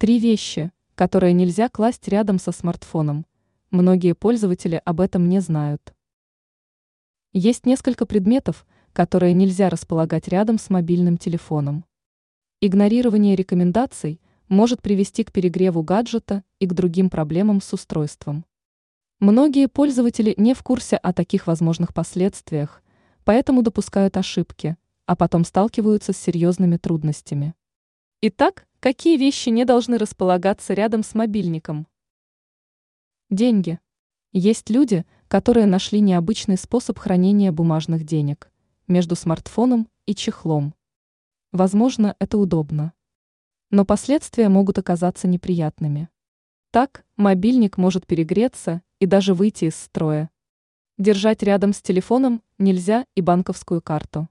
Три вещи, которые нельзя класть рядом со смартфоном. Многие пользователи об этом не знают. Есть несколько предметов, которые нельзя располагать рядом с мобильным телефоном. Игнорирование рекомендаций может привести к перегреву гаджета и к другим проблемам с устройством. Многие пользователи не в курсе о таких возможных последствиях, поэтому допускают ошибки, а потом сталкиваются с серьезными трудностями. Итак, какие вещи не должны располагаться рядом с мобильником? Деньги. Есть люди, которые нашли необычный способ хранения бумажных денег между смартфоном и чехлом. Возможно, это удобно. Но последствия могут оказаться неприятными. Так, мобильник может перегреться и даже выйти из строя. Держать рядом с телефоном нельзя и банковскую карту.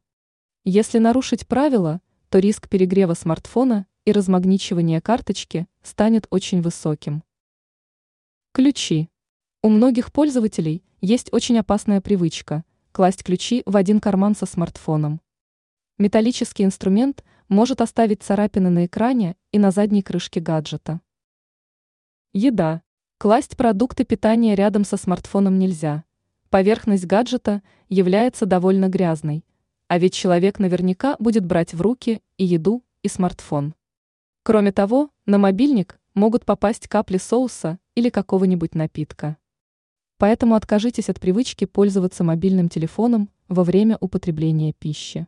Если нарушить правила, то риск перегрева смартфона и размагничивания карточки станет очень высоким. Ключи. У многих пользователей есть очень опасная привычка – класть ключи в один карман со смартфоном. Металлический инструмент может оставить царапины на экране и на задней крышке гаджета. Еда. Класть продукты питания рядом со смартфоном нельзя. Поверхность гаджета является довольно грязной, а ведь человек наверняка будет брать в руки и еду, и смартфон. Кроме того, на мобильник могут попасть капли соуса или какого-нибудь напитка. Поэтому откажитесь от привычки пользоваться мобильным телефоном во время употребления пищи.